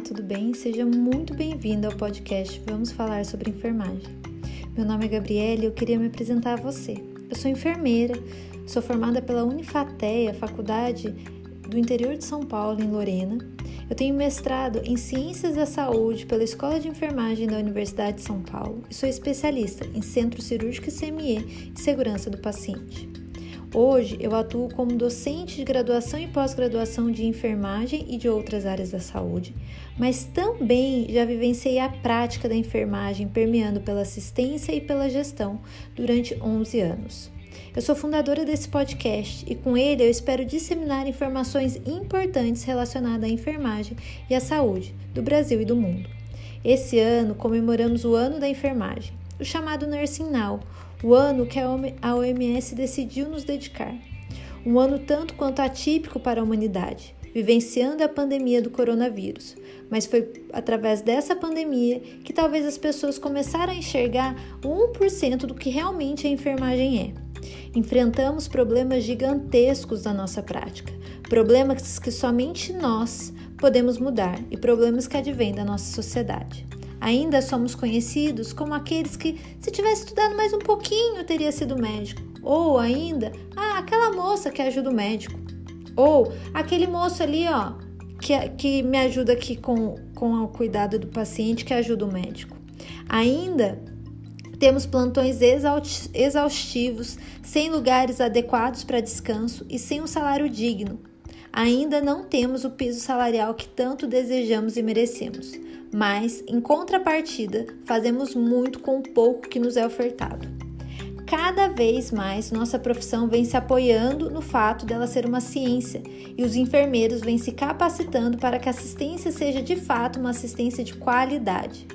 Olá, tudo bem? Seja muito bem-vindo ao podcast Vamos Falar sobre Enfermagem. Meu nome é Gabriela e eu queria me apresentar a você. Eu sou enfermeira, sou formada pela Unifateia, faculdade do interior de São Paulo, em Lorena. Eu tenho mestrado em Ciências da Saúde pela Escola de Enfermagem da Universidade de São Paulo e sou especialista em Centro Cirúrgico CME e Segurança do Paciente. Hoje eu atuo como docente de graduação e pós-graduação de enfermagem e de outras áreas da saúde, mas também já vivenciei a prática da enfermagem permeando pela assistência e pela gestão durante 11 anos. Eu sou fundadora desse podcast e com ele eu espero disseminar informações importantes relacionadas à enfermagem e à saúde do Brasil e do mundo. Esse ano comemoramos o Ano da Enfermagem, o chamado Nursing Now, o ano que a OMS decidiu nos dedicar. Um ano tanto quanto atípico para a humanidade, vivenciando a pandemia do coronavírus. Mas foi através dessa pandemia que talvez as pessoas começaram a enxergar 1% do que realmente a enfermagem é. Enfrentamos problemas gigantescos da nossa prática, problemas que somente nós podemos mudar e problemas que advêm da nossa sociedade. Ainda somos conhecidos como aqueles que, se tivesse estudado mais um pouquinho, teria sido médico. Ou ainda, ah, aquela moça que ajuda o médico. Ou aquele moço ali, ó, que, que me ajuda aqui com, com o cuidado do paciente, que ajuda o médico. Ainda temos plantões exaustivos, sem lugares adequados para descanso e sem um salário digno. Ainda não temos o piso salarial que tanto desejamos e merecemos mas, em contrapartida, fazemos muito com o pouco que nos é ofertado. Cada vez mais nossa profissão vem se apoiando no fato dela ser uma ciência e os enfermeiros vêm se capacitando para que a assistência seja de fato uma assistência de qualidade.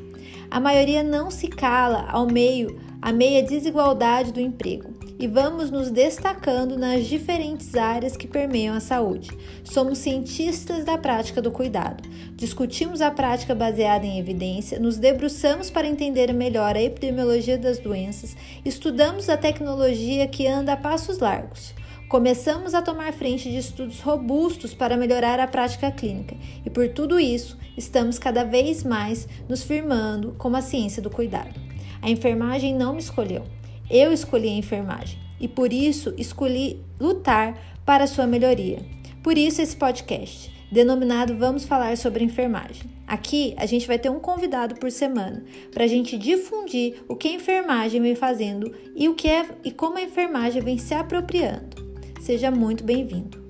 A maioria não se cala ao meio a meia desigualdade do emprego e vamos nos destacando nas diferentes áreas que permeiam a saúde. Somos cientistas da prática do cuidado. Discutimos a prática baseada em evidência, nos debruçamos para entender melhor a epidemiologia das doenças, estudamos a tecnologia que anda a passos largos. Começamos a tomar frente de estudos robustos para melhorar a prática clínica e, por tudo isso, estamos cada vez mais nos firmando como a ciência do cuidado. A enfermagem não me escolheu, eu escolhi a enfermagem e por isso escolhi lutar para sua melhoria. Por isso esse podcast, denominado Vamos Falar sobre Enfermagem. Aqui a gente vai ter um convidado por semana para a gente difundir o que a enfermagem vem fazendo e o que é e como a enfermagem vem se apropriando. Seja muito bem-vindo.